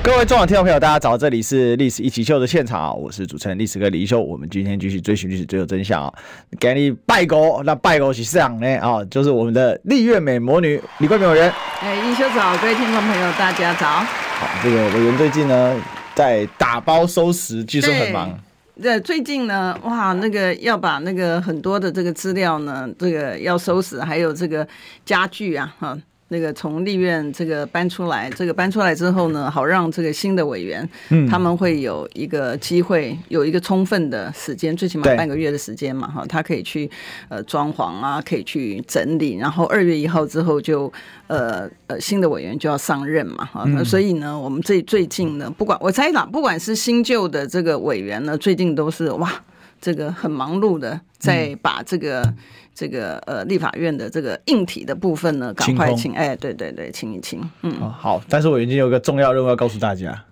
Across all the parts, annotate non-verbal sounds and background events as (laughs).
各位中广听众朋友，大家早！这里是历史一起秀的现场，我是主持人历史哥李一修。我们今天继续追寻历史，追求真相啊！给你拜狗，那拜狗是这样呢啊，就是我们的丽月美魔女李桂美委员。哎，一修早，各位听众朋友，大家早。好，这个委员最近呢在打包收拾，据说很忙。对，最近呢，哇，那个要把那个很多的这个资料呢，这个要收拾，还有这个家具啊，哈。那个从立院这个搬出来，这个搬出来之后呢，好让这个新的委员，嗯，他们会有一个机会，有一个充分的时间，最起码半个月的时间嘛，哈，他可以去呃装潢啊，可以去整理，然后二月一号之后就呃呃新的委员就要上任嘛，哈，那所以呢，我们最最近呢，不管我猜想，不管是新旧的这个委员呢，最近都是哇，这个很忙碌的在把这个。这个呃，立法院的这个硬体的部分呢，赶快清，哎，对对对，清一清，嗯，哦、好，但是我已经有个重要任务要告诉大家，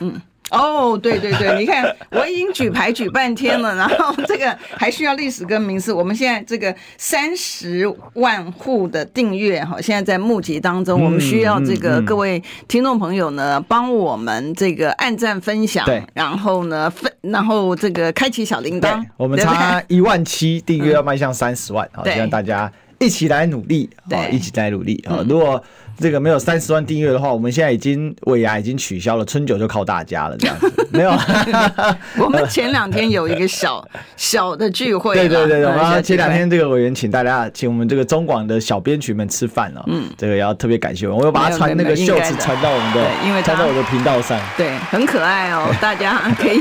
嗯。哦、oh，对对对，你看我已经举牌举半天了，然后这个还需要历史跟名次。我们现在这个三十万户的订阅哈，现在在募集当中，我们需要这个各位听众朋友呢，帮我们这个按赞分享，对，然后呢分，然后这个开启小铃铛。我们差一万七订阅要迈向三十万，好，希望大家一起来努力，好，一起来努力啊！如果这个没有三十万订阅的话，我们现在已经尾牙已经取消了，春酒就靠大家了，这样子。(laughs) 没有。(laughs) (laughs) 我们前两天有一个小小的聚会，对对对，我们前两天这个委员请大家请我们这个中广的小编曲们吃饭了，嗯，这个要特别感谢我，我又把它传那个袖子传到我们的，因为传到我的频道上，对，很可爱哦，大家可以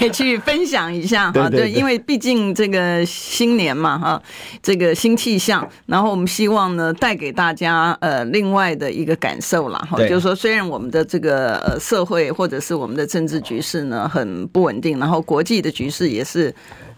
也去分享一下哈，对，因为毕竟这个新年嘛哈，这个新气象，然后我们希望呢带给大家呃另。另外的一个感受啦，哈，就是说，虽然我们的这个呃社会或者是我们的政治局势呢很不稳定，然后国际的局势也是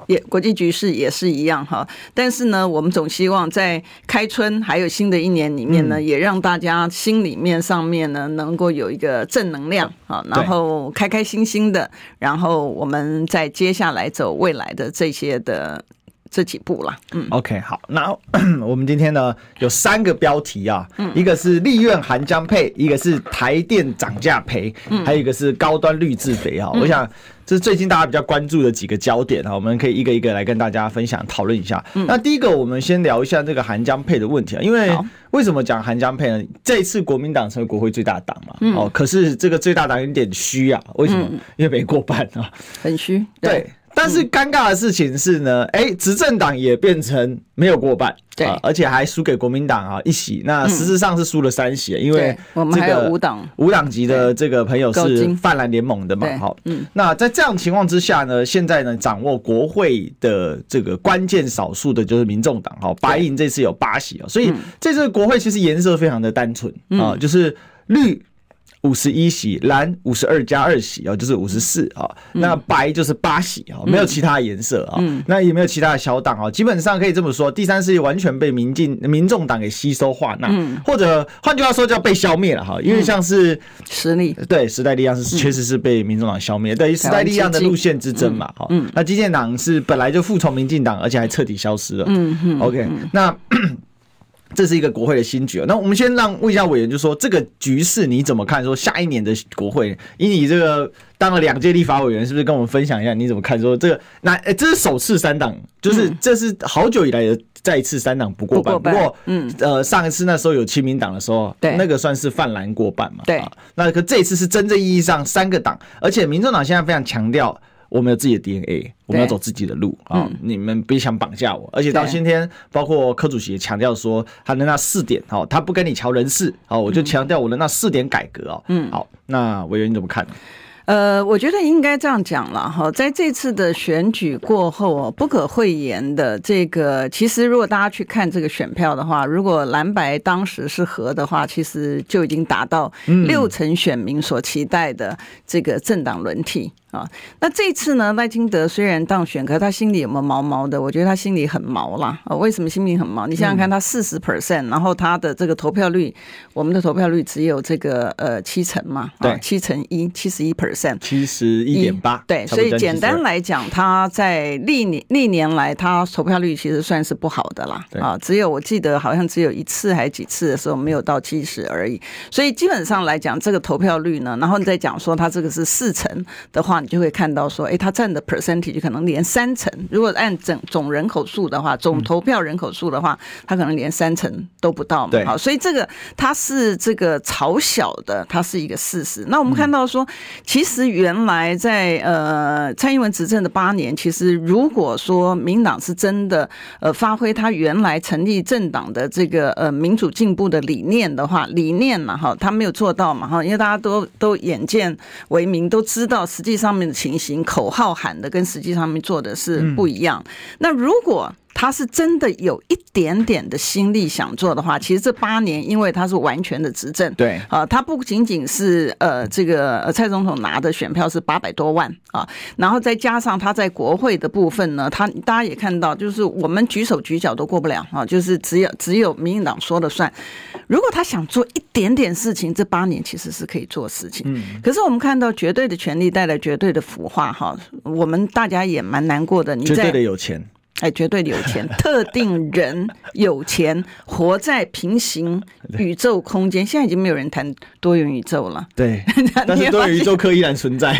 也国际局势也是一样哈，但是呢，我们总希望在开春还有新的一年里面呢，也让大家心里面上面呢能够有一个正能量啊，然后开开心心的，然后我们再接下来走未来的这些的。这几步啦，嗯，OK，好，那 (clears throat) 我们今天呢有三个标题啊，嗯，一个是立院韩江配，一个是台电涨价赔，嗯，还有一个是高端绿自肥哈，我想这是最近大家比较关注的几个焦点啊，我们可以一个一个来跟大家分享讨论一下。那第一个，我们先聊一下这个韩江配的问题啊，因为为什么讲韩江配呢？这一次国民党成为国会最大党嘛，哦，可是这个最大党有点虚啊，为什么？因为没过半啊，很虚，对。但是尴尬的事情是呢，哎、欸，执政党也变成没有过半，对，而且还输给国民党啊一席，那实质上是输了三席，因为我们还有五党。五党籍的这个朋友是泛蓝联盟的嘛，好，嗯，那在这样情况之下呢，现在呢掌握国会的这个关键少数的就是民众党，哈，白银这次有八席啊，所以这次国会其实颜色非常的单纯啊，就是绿。五十一席，蓝五十二加二席啊，就是五十四啊。那白就是八席啊，没有其他颜色啊。那也没有其他的小党啊，基本上可以这么说，第三势力完全被民进、民众党给吸收化纳，或者换句话说叫被消灭了哈。因为像是实力，对时代力量是确实是被民众党消灭，对于时代力量的路线之争嘛哈。那基建党是本来就服从民进党，而且还彻底消失了。嗯嗯。OK，那。这是一个国会的新局，那我们先让问一下委员，就说这个局势你怎么看？说下一年的国会，以你这个当了两届立法委员，是不是跟我们分享一下你怎么看？说这个那诶，这是首次三党，就是这是好久以来的再一次三党不过半。不过，嗯，呃，上一次那时候有亲民党的时候，对，那个算是泛蓝过半嘛。对，那可这一次是真正意义上三个党，而且民众党现在非常强调。我们有自己的 DNA，我们要走自己的路啊！你们别想绑架我。而且到今天，包括柯主席也强调说，他的那四点哦，他不跟你瞧人事，好，我就强调我的那四点改革哦。嗯，好，那委员你怎么看？呃，我觉得应该这样讲了哈，在这次的选举过后，不可讳言的这个，其实如果大家去看这个选票的话，如果蓝白当时是和的话，其实就已经达到六成选民所期待的这个政党轮替。啊，那这次呢，赖清德虽然当选，可是他心里有没有毛毛的？我觉得他心里很毛啦。啊，为什么心里很毛？你想想看，他四十 percent，然后他的这个投票率，我们的投票率只有这个呃七成嘛，对，七成一，七十一 percent，七十一点八，对，所以简单来讲，他在历年历年来，他投票率其实算是不好的啦。啊，只有我记得好像只有一次还是几次的时候没有到七十而已。所以基本上来讲，这个投票率呢，然后你再讲说他这个是四成的话。你就会看到说，哎，他占的 percentage 可能连三成。如果按整总人口数的话，总投票人口数的话，他可能连三成都不到嘛。对，好，所以这个它是这个朝小的，它是一个事实。那我们看到说，其实原来在呃蔡英文执政的八年，其实如果说民党是真的呃发挥他原来成立政党的这个呃民主进步的理念的话，理念嘛哈，他没有做到嘛哈，因为大家都都眼见为明，都知道实际上。上面的情形，口号喊的跟实际上面做的是不一样。那如果他是真的有一点点的心力想做的话，其实这八年因为他是完全的执政，对啊，他不仅仅是呃这个蔡总统拿的选票是八百多万啊，然后再加上他在国会的部分呢，他大家也看到，就是我们举手举脚都过不了啊，就是只有只有民进党说了算。如果他想做一点点事情，这八年其实是可以做事情。嗯，可是我们看到绝对的权力带来绝对的腐化哈，我们大家也蛮难过的。你在绝对的有钱。哎，绝对有钱，(laughs) 特定人有钱，活在平行 (laughs) 宇宙空间。现在已经没有人谈多元宇宙了。对，(laughs) 但是多元宇宙课依然存在。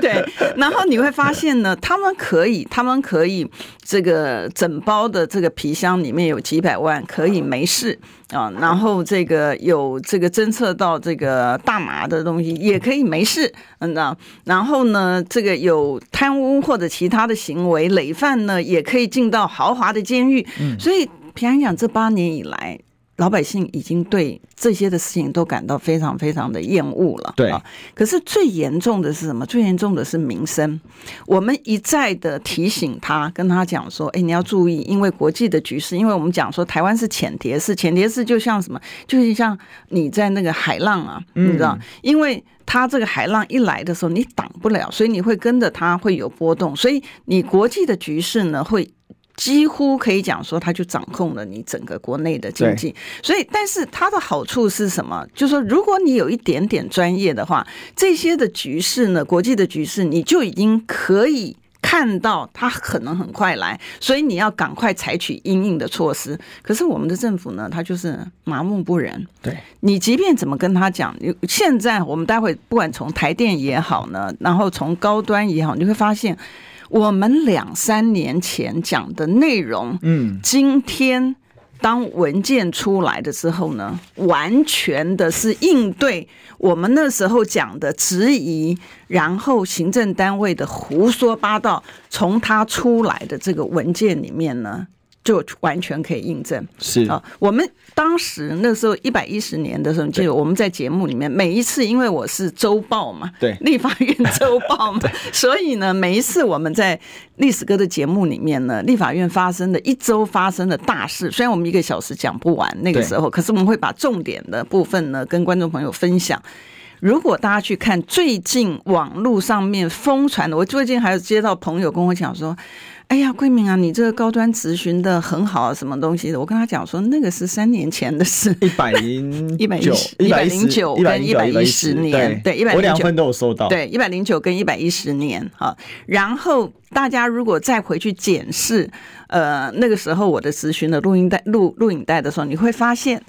对，然后你会发现呢，他们可以，他们可以，这个整包的这个皮箱里面有几百万，可以没事。啊，然后这个有这个侦测到这个大麻的东西也可以没事，嗯，那然后呢，这个有贪污或者其他的行为累犯呢，也可以进到豪华的监狱。所以平安讲，这八年以来。老百姓已经对这些的事情都感到非常非常的厌恶了。对，可是最严重的是什么？最严重的是民生。我们一再的提醒他，跟他讲说：“哎，你要注意，因为国际的局势，因为我们讲说台湾是浅碟式，浅碟式就像什么？就是像你在那个海浪啊，你知道，因为它这个海浪一来的时候，你挡不了，所以你会跟着它会有波动，所以你国际的局势呢会。”几乎可以讲说，他就掌控了你整个国内的经济。所以，但是它的好处是什么？就是说，如果你有一点点专业的话，这些的局势呢，国际的局势，你就已经可以看到它可能很快来，所以你要赶快采取应应的措施。可是我们的政府呢，他就是麻木不仁。对，你即便怎么跟他讲，现在我们待会不管从台电也好呢，然后从高端也好，你会发现。我们两三年前讲的内容，嗯，今天当文件出来的时候呢，完全的是应对我们那时候讲的质疑，然后行政单位的胡说八道，从他出来的这个文件里面呢。就完全可以印证，是啊。我们当时那时候一百一十年的时候，就我们在节目里面每一次，因为我是周报嘛，对，立法院周报嘛，(laughs) 所以呢，每一次我们在历史哥的节目里面呢，立法院发生的一周发生的大事，虽然我们一个小时讲不完那个时候，可是我们会把重点的部分呢跟观众朋友分享。如果大家去看最近网络上面疯传的，我最近还有接到朋友跟我讲说。哎呀，桂明啊，你这个高端咨询的很好啊，什么东西的？我跟他讲说，那个是三年前的事，(laughs) 一百零 (laughs) 一百零一百零九跟一百一十年，对，一百零九，我两份都有收到，对，一百零九跟一百一十年哈。然后大家如果再回去检视，呃，那个时候我的咨询的录音带、录录影带的时候，你会发现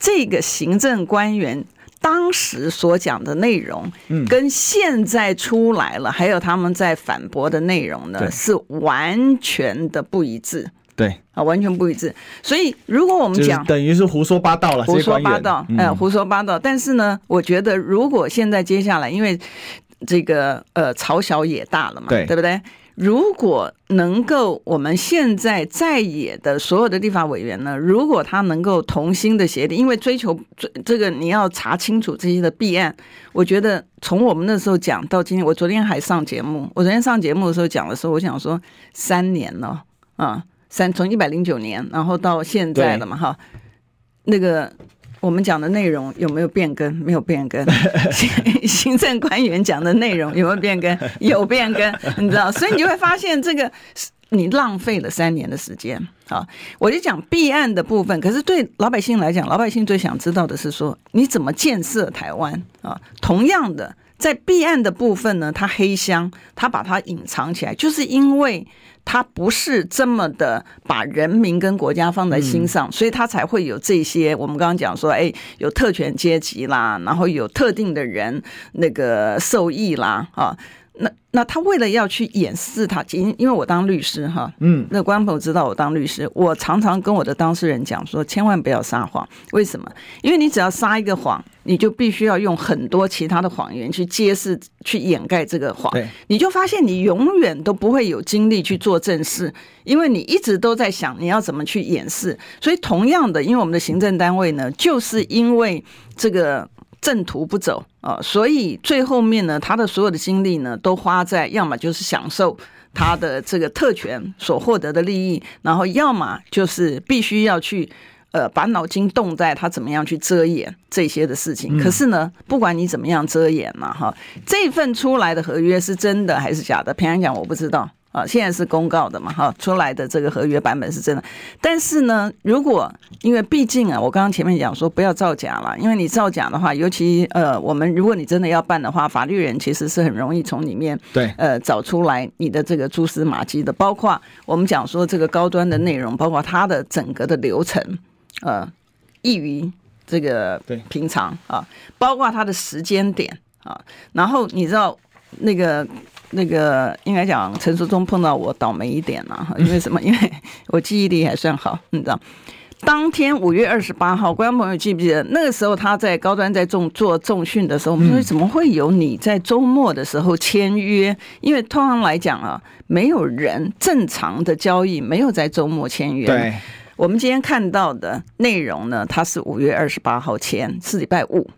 这个行政官员。当时所讲的内容，跟现在出来了，还有他们在反驳的内容呢，是完全的不一致。对啊，完全不一致。所以，如果我们讲，等于是胡说八道了，胡说八道，呃，胡说八道。但是呢，我觉得如果现在接下来，因为这个呃，朝小野大了嘛，对，对不对？如果能够，我们现在在野的所有的立法委员呢，如果他能够同心的协力，因为追求这这个你要查清楚这些的弊案，我觉得从我们那时候讲到今天，我昨天还上节目，我昨天上节目的时候讲的时候，我想说三年了啊，三从一百零九年，然后到现在了嘛哈，那个。我们讲的内容有没有变更？没有变更。(laughs) 行政官员讲的内容有没有变更？有变更，你知道，所以你就会发现这个你浪费了三年的时间啊！我就讲弊案的部分，可是对老百姓来讲，老百姓最想知道的是说你怎么建设台湾啊？同样的，在弊案的部分呢，他黑箱，他把它隐藏起来，就是因为。他不是这么的把人民跟国家放在心上，所以他才会有这些。我们刚刚讲说，哎，有特权阶级啦，然后有特定的人那个受益啦，啊。那那他为了要去掩饰他，因因为我当律师哈，嗯，那观众朋友知道我当律师，我常常跟我的当事人讲说，千万不要撒谎。为什么？因为你只要撒一个谎，你就必须要用很多其他的谎言去揭示、去掩盖这个谎。对，你就发现你永远都不会有精力去做正事，因为你一直都在想你要怎么去掩饰。所以同样的，因为我们的行政单位呢，就是因为这个。正途不走啊，所以最后面呢，他的所有的精力呢，都花在要么就是享受他的这个特权所获得的利益，然后要么就是必须要去呃把脑筋动在他怎么样去遮掩这些的事情。可是呢，不管你怎么样遮掩嘛，哈，这份出来的合约是真的还是假的？平安讲我不知道。啊，现在是公告的嘛，哈，出来的这个合约版本是真的。但是呢，如果因为毕竟啊，我刚刚前面讲说不要造假了，因为你造假的话，尤其呃，我们如果你真的要办的话，法律人其实是很容易从里面对呃找出来你的这个蛛丝马迹的，包括我们讲说这个高端的内容，包括它的整个的流程，呃，异于这个平常啊，包括它的时间点啊，然后你知道那个。那个应该讲陈时中碰到我倒霉一点了，(laughs) 因为什么？因为我记忆力还算好，你知道，当天五月二十八号，观众朋友记不记得？那个时候他在高端在重做重训的时候，我们说怎么会有你在周末的时候签约？因为通常来讲啊，没有人正常的交易没有在周末签约。对，我们今天看到的内容呢，他是五月二十八号签，是礼拜五。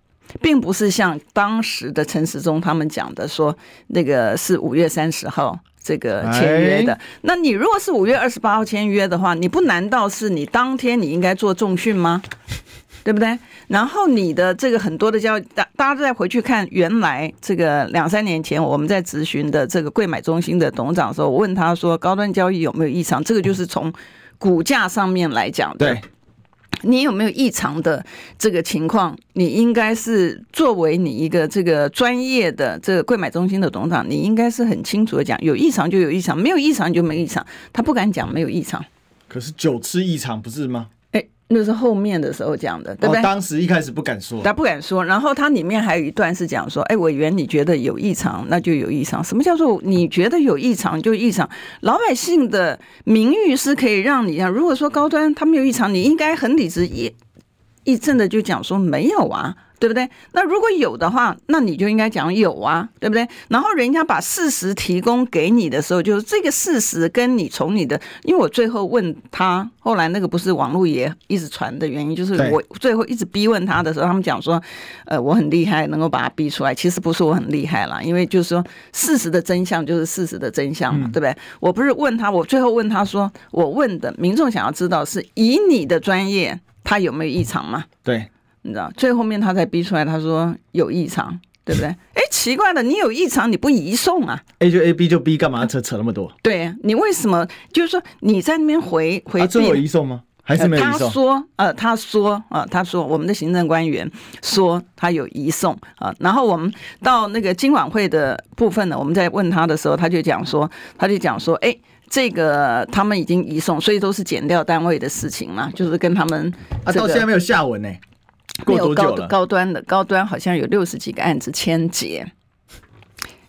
并不是像当时的陈时中他们讲的说，那个是五月三十号这个签约的。那你如果是五月二十八号签约的话，你不难道是你当天你应该做重训吗？对不对？然后你的这个很多的交易，大大家再回去看原来这个两三年前我们在咨询的这个贵买中心的董事长的时候，我问他说高端交易有没有异常？这个就是从股价上面来讲的。对。你有没有异常的这个情况？你应该是作为你一个这个专业的这个柜买中心的董事长，你应该是很清楚的讲，有异常就有异常，没有异常就没异常。他不敢讲没有异常，可是九次异常不是吗？那是后面的时候讲的，对不对？哦，当时一开始不敢说，他不敢说。然后他里面还有一段是讲说：“哎，委员，你觉得有异常，那就有异常。什么叫做你觉得有异常就异常？老百姓的名誉是可以让你，如果说高端他没有异常，你应该很理直一一正的就讲说没有啊。”对不对？那如果有的话，那你就应该讲有啊，对不对？然后人家把事实提供给你的时候，就是这个事实跟你从你的，因为我最后问他，后来那个不是网络也一直传的原因，就是我最后一直逼问他的时候，他们讲说，呃，我很厉害，能够把他逼出来。其实不是我很厉害啦，因为就是说事实的真相就是事实的真相嘛，对不对？我不是问他，我最后问他说，我问的民众想要知道是以你的专业，他有没有异常吗？对。你知道，最后面他才逼出来，他说有异常，对不对？(laughs) 哎，奇怪的，你有异常，你不移送啊？(laughs) A 就 A，B 就 B，干嘛扯扯那么多？对，你为什么？就是说你在那边回回，最后移送吗？还是没有移送？他说，呃，他说，啊，他说，我们的行政官员说他有移送啊。然后我们到那个今晚会的部分呢，我们在问他的时候，他就讲说，他就讲说，哎，这个他们已经移送，所以都是减掉单位的事情嘛，就是跟他们啊，到现在没有下文呢。没有高高端的高端，好像有六十几个案子签结。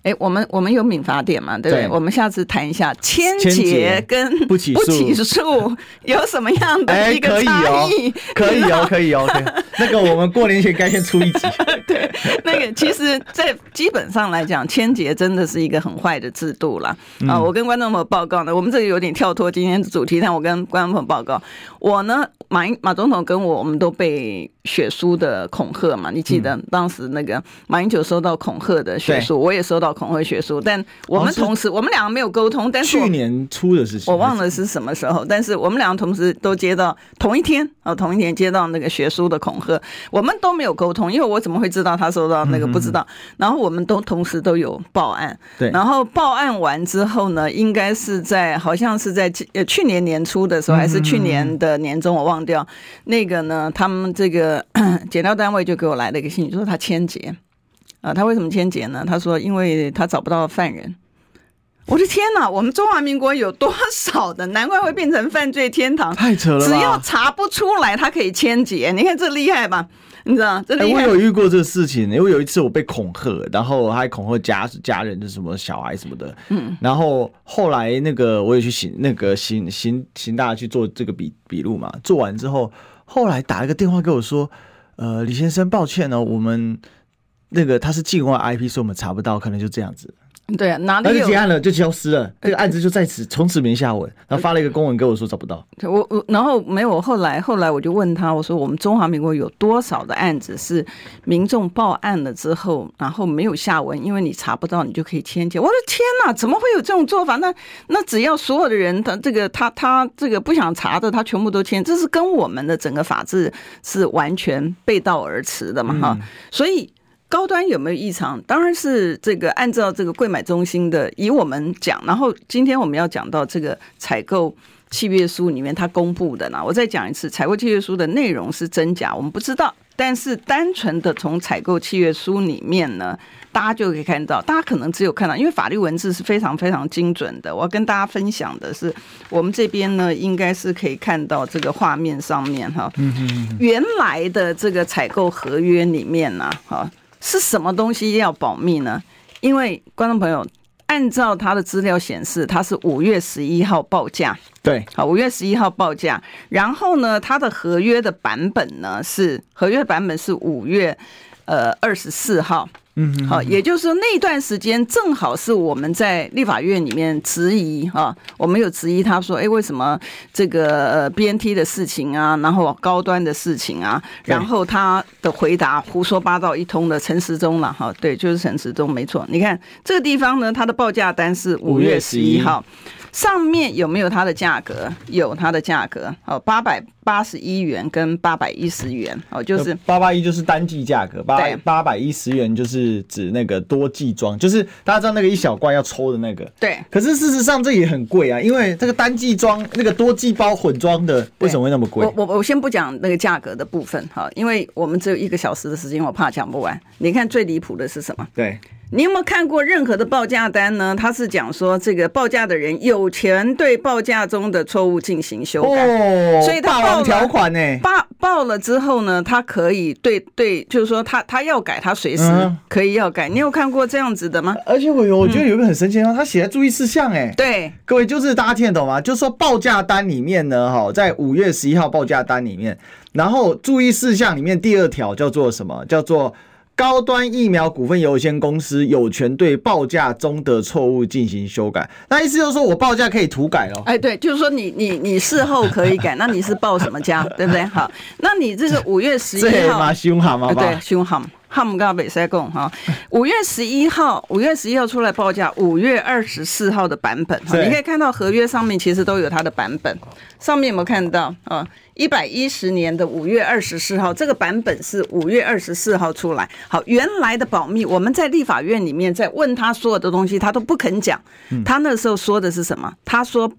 哎，我们我们有民法典嘛？对不对？对，我们下次谈一下签结跟不起诉有什么样的一个差异？可以哦，可以哦，可以哦。那个我们过年前该先出一集。(laughs) 对，那个其实，在基本上来讲，千劫真的是一个很坏的制度了啊！我跟观众朋友报告呢，我们这里有点跳脱今天的主题，但我跟观众朋友报告，我呢，马英马总统跟我，我们都被血书的恐吓嘛？你记得当时那个马英九收到恐吓的血书，我也收到恐吓血书，但我们同时，我们两个没有沟通。但是去年初的事情，我忘了是什么时候，但是我们两个同时都接到同一天啊，同一天接到那个血书的恐吓，我们都没有沟通，因为我怎么会知道他收到那个？不知道。然后我们都同时都有报案，对。然后报案完之后呢，应该是在好像是在呃去年年初的时候，还是去年的年中，我忘掉。那个呢，他们这个 (coughs) 检调单位就给我来了一个信息，说他签结啊，他为什么签结呢？他说因为他找不到犯人。我的天哪！我们中华民国有多少的？难怪会变成犯罪天堂，太扯了！只要查不出来，他可以签结。你看这厉害吧？你知道这厉害？欸、我有遇过这个事情，因为有一次我被恐吓，然后还恐吓家家人，就什么小孩什么的。嗯，然后后来那个我也去刑那个刑刑刑大去做这个笔笔录嘛，做完之后，后来打了个电话给我说，呃，李先生，抱歉哦，我们那个他是境外 IP，所以我们查不到，可能就这样子。对啊，哪里就？结案了就消失了，这个案子就在此从此没下文。然后发了一个公文给我说找不到。我我然后没有，后来后来我就问他，我说我们中华民国有多少的案子是民众报案了之后，然后没有下文，因为你查不到，你就可以签结。我的天哪，怎么会有这种做法？那那只要所有的人他这个他他这个不想查的，他全部都签，这是跟我们的整个法治是完全背道而驰的嘛？哈、嗯，所以。高端有没有异常？当然是这个按照这个贵买中心的，以我们讲，然后今天我们要讲到这个采购契约书里面它公布的呢，我再讲一次，采购契约书的内容是真假我们不知道，但是单纯的从采购契约书里面呢，大家就可以看到，大家可能只有看到，因为法律文字是非常非常精准的。我要跟大家分享的是，我们这边呢，应该是可以看到这个画面上面哈，原来的这个采购合约里面呢，哈。是什么东西要保密呢？因为观众朋友，按照他的资料显示，他是五月十一号报价，对，好，五月十一号报价，然后呢，他的合约的版本呢是合约版本是五月呃二十四号。嗯，好，也就是说那段时间正好是我们在立法院里面质疑哈，我们有质疑他说，哎，为什么这个呃 BNT 的事情啊，然后高端的事情啊，然后他的回答胡说八道一通的陈时中了哈，对，就是陈时中没错。你看这个地方呢，他的报价单是五月十一号。上面有没有它的价格？有它的价格哦，八百八十一元跟八百一十元哦，就是八八一就是单季价格，八八百一十元就是指那个多季装，就是大家知道那个一小罐要抽的那个。对。可是事实上这也很贵啊，因为这个单季装那个多季包混装的为什么会那么贵？我我我先不讲那个价格的部分哈，因为我们只有一个小时的时间，我怕讲不完。你看最离谱的是什么？对。你有没有看过任何的报价单呢？他是讲说，这个报价的人有权对报价中的错误进行修改，哦、所以他报条款呢，报报了之后呢，他可以对对，就是说他他要改，他随时可以要改。嗯、你有看过这样子的吗？而且我有我觉得有一个很神奇的，他写在注意事项，哎，对，各位就是大家听得懂吗？就是说报价单里面呢，哈，在五月十一号报价单里面，然后注意事项里面第二条叫做什么？叫做。高端疫苗股份有限公司有权对报价中的错误进行修改。那意思就是说我报价可以涂改哦。哎，对，就是说你你你事后可以改。那你是报什么价，对不对？好，那你这个五月十一号，对嘛凶悍吗？对，凶悍。哈姆嘎北塞贡哈，(laughs) 五月十一号，五月十一号出来报价，五月二十四号的版本哈，你可以看到合约上面其实都有它的版本，上面有没有看到啊？一百一十年的五月二十四号，这个版本是五月二十四号出来。好，原来的保密，我们在立法院里面在问他所有的东西，他都不肯讲。他那时候说的是什么？他说。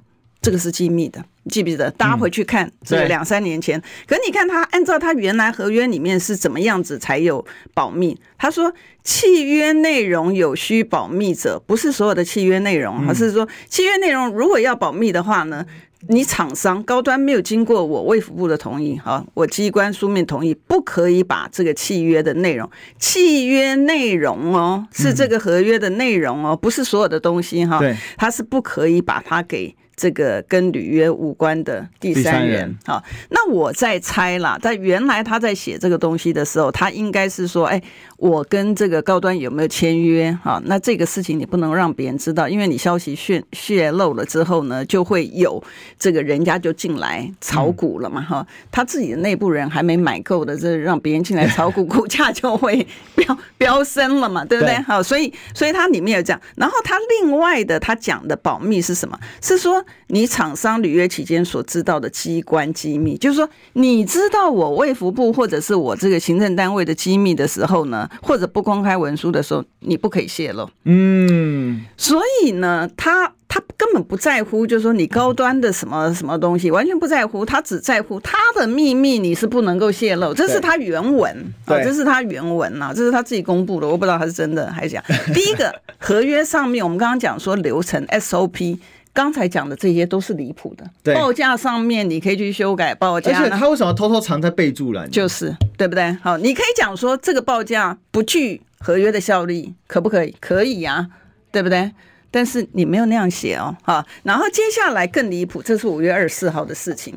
这个是机密的，记不记得？大家回去看，这个两三年前。嗯、可你看他按照他原来合约里面是怎么样子才有保密？他说契约内容有需保密者，不是所有的契约内容，而是说契约内容如果要保密的话呢，你厂商高端没有经过我卫福部的同意，哈，我机关书面同意，不可以把这个契约的内容，契约内容哦，是这个合约的内容哦，不是所有的东西哈，对，它是不可以把它给。这个跟履约无关的第三人。好，那我在猜啦，在原来他在写这个东西的时候，他应该是说，哎，我跟这个高端有没有签约？哈，那这个事情你不能让别人知道，因为你消息泄泄露了之后呢，就会有这个人家就进来炒股了嘛。哈，他自己的内部人还没买够的，这让别人进来炒股，股价就会飙飙升了嘛，对不对？好，所以所以他里面有讲，然后他另外的他讲的保密是什么？是说你厂商履约期间所知道的机关机密，就是说你知道我卫福部或者是我这个行政单位的机密的时候呢，或者不公开文书的时候，你不可以泄露。嗯，所以呢，他他根本不在乎，就是说你高端的什么什么东西，完全不在乎，他只在乎他的秘密你是不能够泄露，这是他原文啊，这是他原文啊，这是他自己公布的，我不知道他是真的还是假。第一个合约上面，我们刚刚讲说流程 SOP。刚才讲的这些都是离谱的。对，报价上面你可以去修改报价，而且他为什么偷偷藏在备注栏？就是对不对？好，你可以讲说这个报价不具合约的效力，可不可以？可以呀，对不对？但是你没有那样写哦，哈。然后接下来更离谱，这是五月二十四号的事情。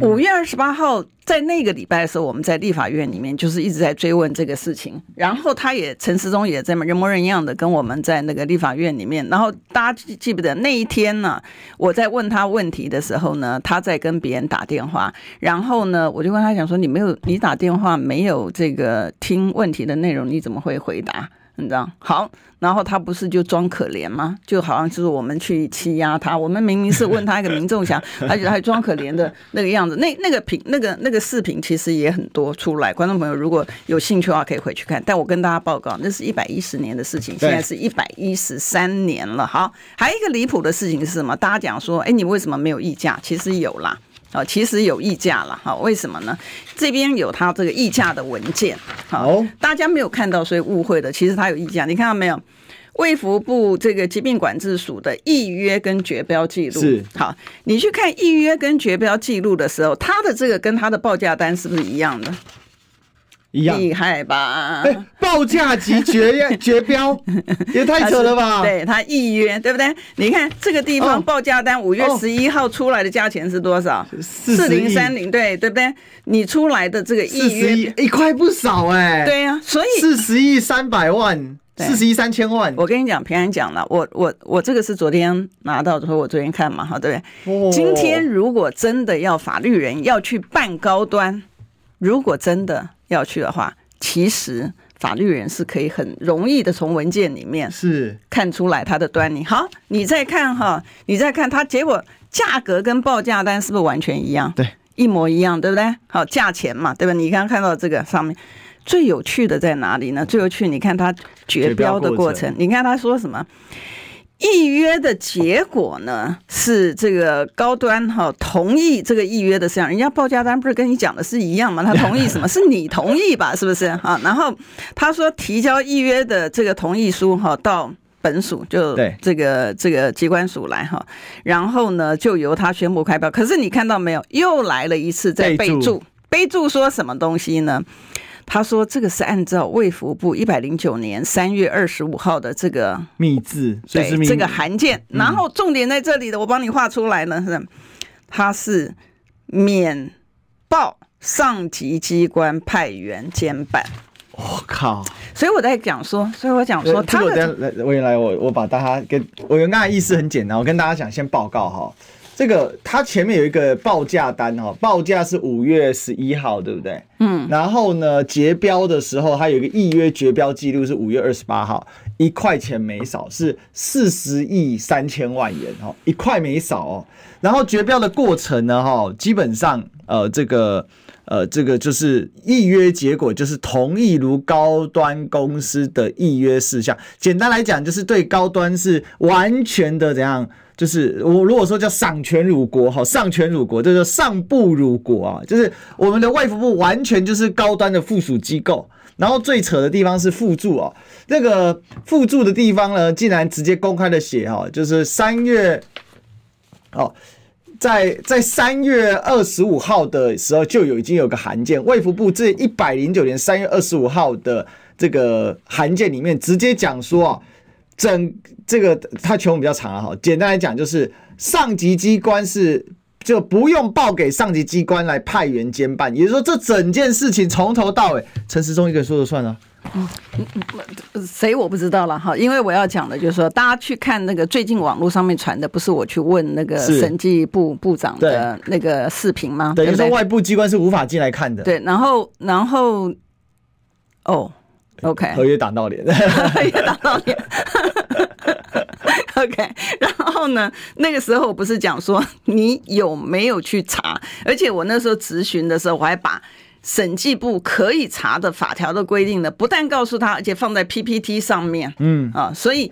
五月二十八号在那个礼拜的时候，我们在立法院里面就是一直在追问这个事情。然后他也陈时中也在人模人样的跟我们在那个立法院里面。然后大家记不得那一天呢？我在问他问题的时候呢，他在跟别人打电话。然后呢，我就问他讲说：“你没有，你打电话没有这个听问题的内容，你怎么会回答？”你知道？好。然后他不是就装可怜吗？就好像就是我们去欺压他。我们明明是问他一个民众想，而且还装可怜的那个样子。那那个频那个那个视频其实也很多出来。观众朋友如果有兴趣的话，可以回去看。但我跟大家报告，那是一百一十年的事情，现在是一百一十三年了。好，还有一个离谱的事情是什么？大家讲说，哎，你为什么没有议价？其实有啦。啊，其实有溢价了，哈，为什么呢？这边有他这个溢价的文件，好，大家没有看到，所以误会的。其实他有溢价，你看到没有？卫福部这个疾病管制署的预约跟绝标记录是好，你去看预约跟绝标记录的时候，他的这个跟他的报价单是不是一样的？一样厉害吧？哎，报价及决约决标 (laughs) 也太扯了吧？对他预约对不对？你看这个地方报价单五月十一号出来的价钱是多少？四零三零对对不对？你出来的这个预约一块不少哎、欸。对呀、啊，所以四十亿三百万，四十亿三千万。我跟你讲，平安讲了，我我我这个是昨天拿到的，说我昨天看嘛，哈，对不对？今天如果真的要法律人要去办高端，如果真的。要去的话，其实法律人是可以很容易的从文件里面是看出来它的端倪。好，你再看哈，你再看它结果价格跟报价单是不是完全一样？对，一模一样，对不对？好，价钱嘛，对吧？你刚刚看到这个上面最有趣的在哪里呢？最有趣，你看它绝标的过程，你看他说什么？议约的结果呢，是这个高端哈同意这个预约的事项，人家报价单不是跟你讲的是一样吗？他同意什么？(laughs) 是你同意吧？是不是啊？然后他说提交预约的这个同意书哈到本署就这个这个机关署来哈，然后呢就由他宣布开标。可是你看到没有？又来了一次在备注，备注说什么东西呢？他说：“这个是按照卫福部一百零九年三月二十五号的这个密字，对这个函件。然后重点在这里的，我帮你画出来呢，是他是免报上级机关派员监办。我靠！所以我在讲说，所以我讲说，他我来，我我把大家跟我原来意思很简单，我跟大家讲，先报告哈。”这个它前面有一个报价单哈，报价是五月十一号，对不对？嗯。然后呢，结标的时候，它有一个预约决标记录是五月二十八号，一块钱没少，是四十亿三千万元哦，一块没少哦。然后决标的过程呢，哈，基本上呃，这个呃，这个就是预约结果就是同意如高端公司的预约事项。简单来讲，就是对高端是完全的怎样？就是我如果说叫丧权辱国哈，丧权辱国，这叫上不辱国啊！就是我们的卫服部完全就是高端的附属机构，然后最扯的地方是附注哦，那个附注的地方呢，竟然直接公开的写哈，就是三月哦，在在三月二十五号的时候就有已经有个函件，卫服部这一百零九年三月二十五号的这个函件里面直接讲说啊。整这个它全文比较长啊，哈，简单来讲就是上级机关是就不用报给上级机关来派员监办，也就是说这整件事情从头到尾陈时中一个人说了算啊。嗯嗯，谁我不知道了哈，因为我要讲的就是说，大家去看那个最近网络上面传的，不是我去问那个审计部部长的那个视频吗？等于说外部机关是无法进来看的。对，然后然后哦，OK，合约打到脸，合约打到脸 (laughs) OK，然后呢，那个时候我不是讲说你有没有去查，而且我那时候质询的时候，我还把。审计部可以查的法条的规定呢，不但告诉他，而且放在 PPT 上面。嗯啊，所以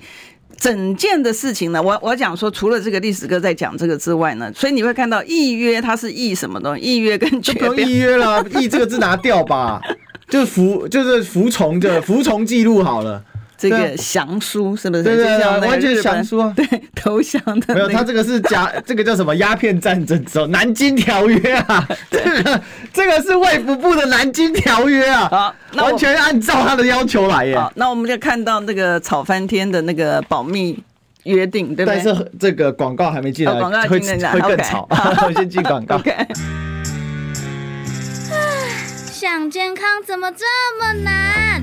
整件的事情呢，我我讲说，除了这个历史哥在讲这个之外呢，所以你会看到议约它是议什么东西？议约跟决不用议约了，议这个字拿掉吧，就是服就是服从的服从记录好了。这个降书是不是？对对对，完全降书啊！(laughs) 对，投降的没有，他这个是假，(laughs) 这个叫什么？鸦片战争之后《南京条约》啊，(laughs) 这个这个是卫福部的《南京条约》啊，好，完全按照他的要求来耶。好，那我们就看到那个吵翻天的那个保密约定，对不对？但是这个广告还没进来，广告会会更吵。我先进广告。想健康怎么这么难？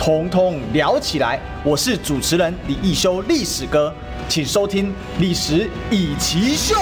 通通聊起来！我是主持人李一修，历史哥，请收听《历史以奇秀》。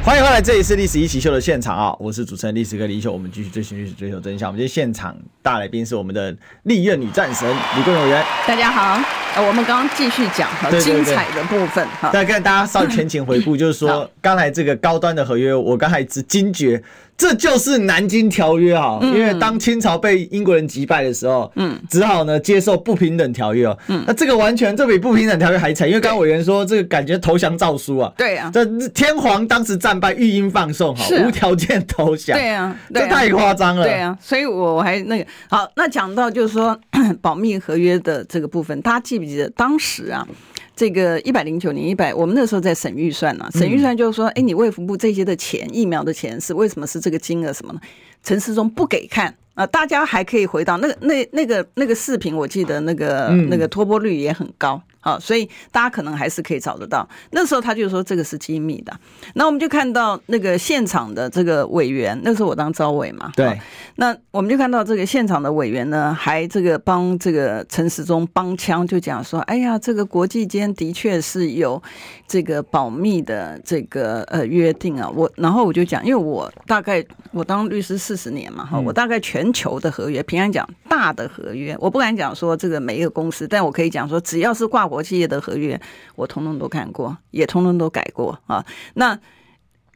欢迎回来，这里是《历史一起秀》的现场啊！我是主持人历史哥李易修，我们继续追寻历史，追求真相。我们今天现场大来宾是我们的立院女战神李桂委员。大家好，呃我们刚刚继续讲很精彩的部分哈。再跟大家稍微前情回顾，就是说刚才这个高端的合约，我刚才只惊觉。这就是南京条约啊，因为当清朝被英国人击败的时候，嗯，只好呢接受不平等条约哦，嗯，那这个完全这比不平等条约还惨，因为刚刚委员说这个感觉投降诏书啊，对啊，这天皇当时战败，御英放送哈，无条件投降，对啊，这太夸张了，对啊，所以我还那个好，那讲到就是说 (clears throat) 保密合约的这个部分，大家记不记得当时啊？这个一百零九年一百，我们那时候在审预算呢、啊，审预算就是说，哎，你卫福部这些的钱，疫苗的钱是为什么是这个金额什么呢？陈世忠不给看。啊，大家还可以回到那个那那个那个视频，我记得那个那个脱播率也很高啊，所以大家可能还是可以找得到。那时候他就说这个是机密的，那我们就看到那个现场的这个委员，那时候我当招委嘛，对，那我们就看到这个现场的委员呢，还这个帮这个陈时中帮腔，就讲说，哎呀，这个国际间的确是有这个保密的这个呃约定啊，我然后我就讲，因为我大概我当律师四十年嘛，哈，我大概全。球的合约，平安讲大的合约，我不敢讲说这个每一个公司，但我可以讲说，只要是跨国企业的合约，我通通都看过，也通通都改过啊。那。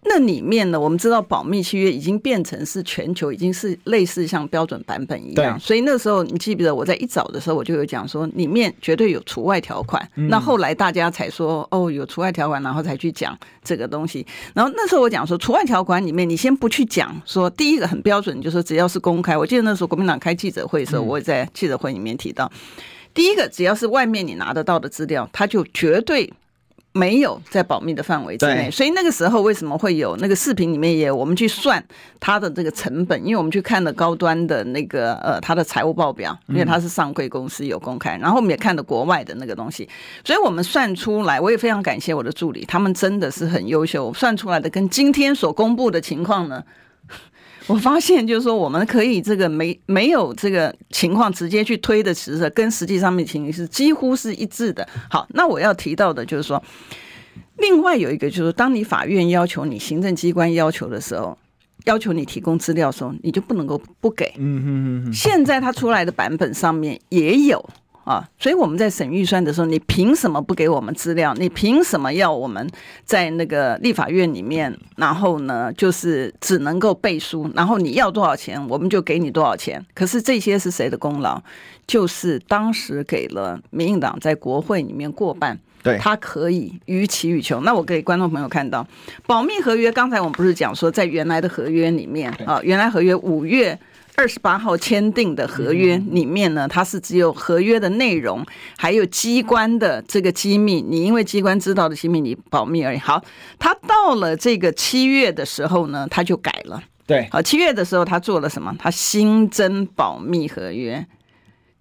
那里面呢，我们知道保密契约已经变成是全球，已经是类似像标准版本一样。对。所以那时候你记不记得我在一早的时候我就有讲说，里面绝对有除外条款。嗯。那后来大家才说哦，有除外条款，然后才去讲这个东西。然后那时候我讲说，除外条款里面你先不去讲说，第一个很标准，就是说只要是公开。我记得那时候国民党开记者会的时候，我也在记者会里面提到，第一个只要是外面你拿得到的资料，它就绝对。没有在保密的范围之内，所以那个时候为什么会有那个视频里面也我们去算它的这个成本，因为我们去看了高端的那个呃它的财务报表，因为它是上柜公司有公开，然后我们也看了国外的那个东西，所以我们算出来，我也非常感谢我的助理，他们真的是很优秀，算出来的跟今天所公布的情况呢。我发现就是说，我们可以这个没没有这个情况直接去推的，其实跟实际上面情形是几乎是一致的。好，那我要提到的就是说，另外有一个就是，当你法院要求你行政机关要求的时候，要求你提供资料的时候，你就不能够不给。嗯嗯嗯。现在它出来的版本上面也有。啊，所以我们在审预算的时候，你凭什么不给我们资料？你凭什么要我们在那个立法院里面，然后呢，就是只能够背书，然后你要多少钱，我们就给你多少钱？可是这些是谁的功劳？就是当时给了民进党在国会里面过半，对，他可以予取予求。那我给观众朋友看到保密合约，刚才我们不是讲说，在原来的合约里面啊，原来合约五月二十八号签订的合约里面呢，它是只有合约的内容，还有机关的这个机密，你因为机关知道的机密，你保密而已。好，他到了这个七月的时候呢，他就改了。对，好，七月的时候他做了什么？他新增保密合约。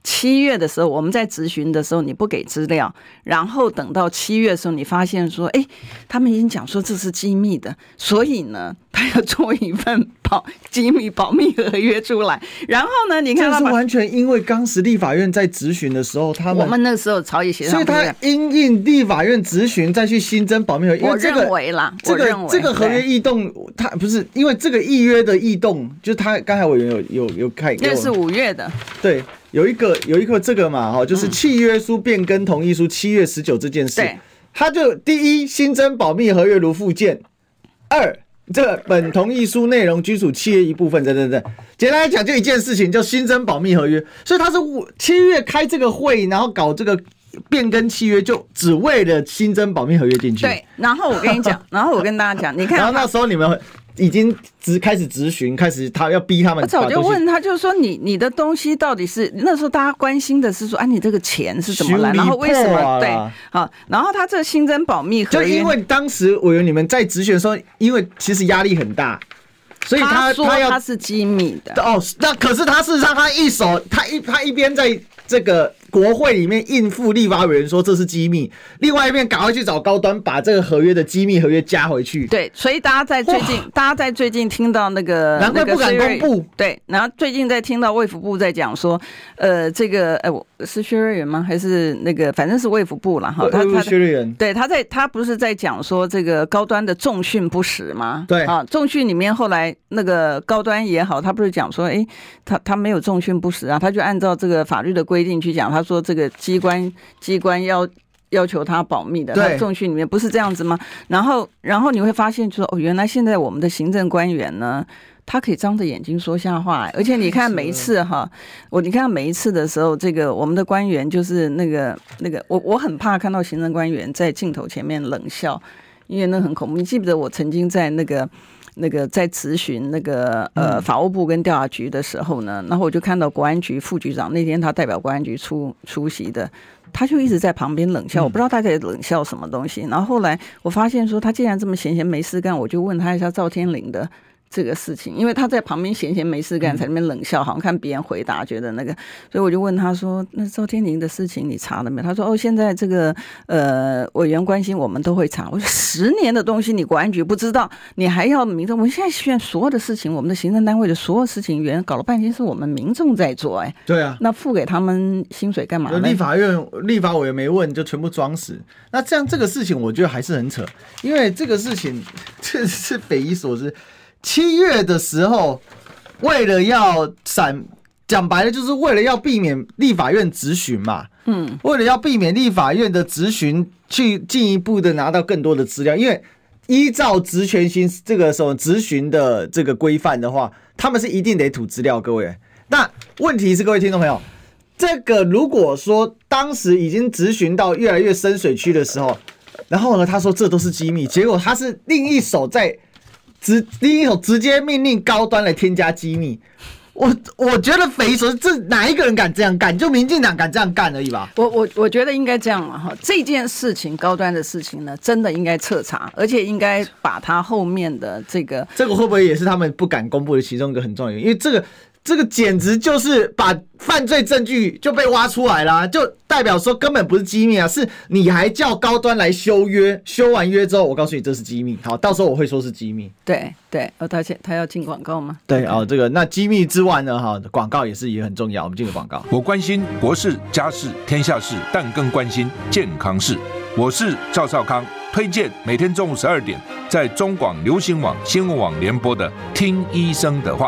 七月的时候，我们在质询的时候，你不给资料，然后等到七月的时候，你发现说，哎，他们已经讲说这是机密的，所以呢，他要做一份保机密保密合约出来。然后呢，你看，这是完全因为当时立法院在质询的时候，他们我们那时候朝野协商，所以他因应立法院质询再去新增保密合约。我认为啦，这个这个合约异动，他不是因为这个议约的异动，就是他刚才委员有有有看，那是五月的，对。有一个有一个这个嘛哈，就是契约书变更同意书七月十九这件事，嗯、他就第一新增保密合约如附件，二这个本同意书内容均属契约一部分，等等等。简单来讲，就一件事情，就新增保密合约。所以他是七月开这个会，然后搞这个变更契约，就只为了新增保密合约进去。对，然后我跟你讲，然后我跟大家讲，你看，(laughs) 然后那时候你们。已经直开始执询，开始他要逼他们。我早就问他，就是说你你的东西到底是那时候大家关心的是说，啊，你这个钱是怎么来，然后为什么对？好，然后他这个新增保密合约，就因为当时委员你们在执询的时候，因为其实压力很大，所以他他要他是机密的哦。那可是他事实上他一手他一他一边在这个。国会里面应付立法委员说这是机密，另外一边赶快去找高端把这个合约的机密合约加回去。对，所以大家在最近，大家在最近听到那个，难怪不敢公布。对，然后最近在听到卫福部在讲说，呃，这个，哎，我是薛瑞元吗？还是那个，反正是卫福部了哈。他他薛瑞元。对，他在他不是在讲说这个高端的重训不实吗？对啊，重训里面后来那个高端也好，他不是讲说，哎，他他没有重训不实啊，他就按照这个法律的规定去讲，他说这个机。关机关要要求他保密的，他重训里面不是这样子吗？然后，然后你会发现，说哦，原来现在我们的行政官员呢，他可以张着眼睛说瞎话，而且你看每一次哈，我你看每一次的时候，这个我们的官员就是那个那个，我我很怕看到行政官员在镜头前面冷笑，因为那很恐怖。你记不得我曾经在那个那个在咨询那个呃法务部跟调查局的时候呢，然后我就看到国安局副局长那天他代表国安局出出席的。他就一直在旁边冷笑，我不知道他在冷笑什么东西。然后后来我发现说，他既然这么闲闲没事干，我就问他一下赵天麟的。这个事情，因为他在旁边闲闲没事干，在那边冷笑，好像看别人回答，觉得那个，所以我就问他说：“那赵天麟的事情你查了没有？”他说：“哦，现在这个呃委员关心，我们都会查。”我说：“十年的东西，你国安局不知道，你还要民众？我们现在现在所有的事情，我们的行政单位的所有事情，原搞了半天是我们民众在做，哎，对啊，那付给他们薪水干嘛？立法院立法委员没问，就全部装死。那这样这个事情，我觉得还是很扯，因为这个事情确实是匪夷所思。七月的时候，为了要闪，讲白了就是为了要避免立法院质询嘛，嗯，为了要避免立法院的质询，去进一步的拿到更多的资料，因为依照职权行这个什么质询的这个规范的话，他们是一定得吐资料。各位，那问题是各位听众朋友，这个如果说当时已经质询到越来越深水区的时候，然后呢，他说这都是机密，结果他是另一手在。直第一手直接命令高端来添加机密，我我觉得匪夷所思，这哪一个人敢这样干？就民进党敢这样干而已吧。我我我觉得应该这样嘛哈，这件事情高端的事情呢，真的应该彻查，而且应该把他后面的这个这个会不会也是他们不敢公布的其中一个很重要原因？因为这个。这个简直就是把犯罪证据就被挖出来了，就代表说根本不是机密啊，是你还叫高端来修约，修完约之后，我告诉你这是机密。好，到时候我会说是机密。对对，哦，他他要进广告吗？对哦，这个那机密之外呢，哈，广告也是也很重要。我们进个广告。我关心国事、家事、天下事，但更关心健康事。我是赵少康，推荐每天中午十二点在中广流行网、新闻网联播的《听医生的话》。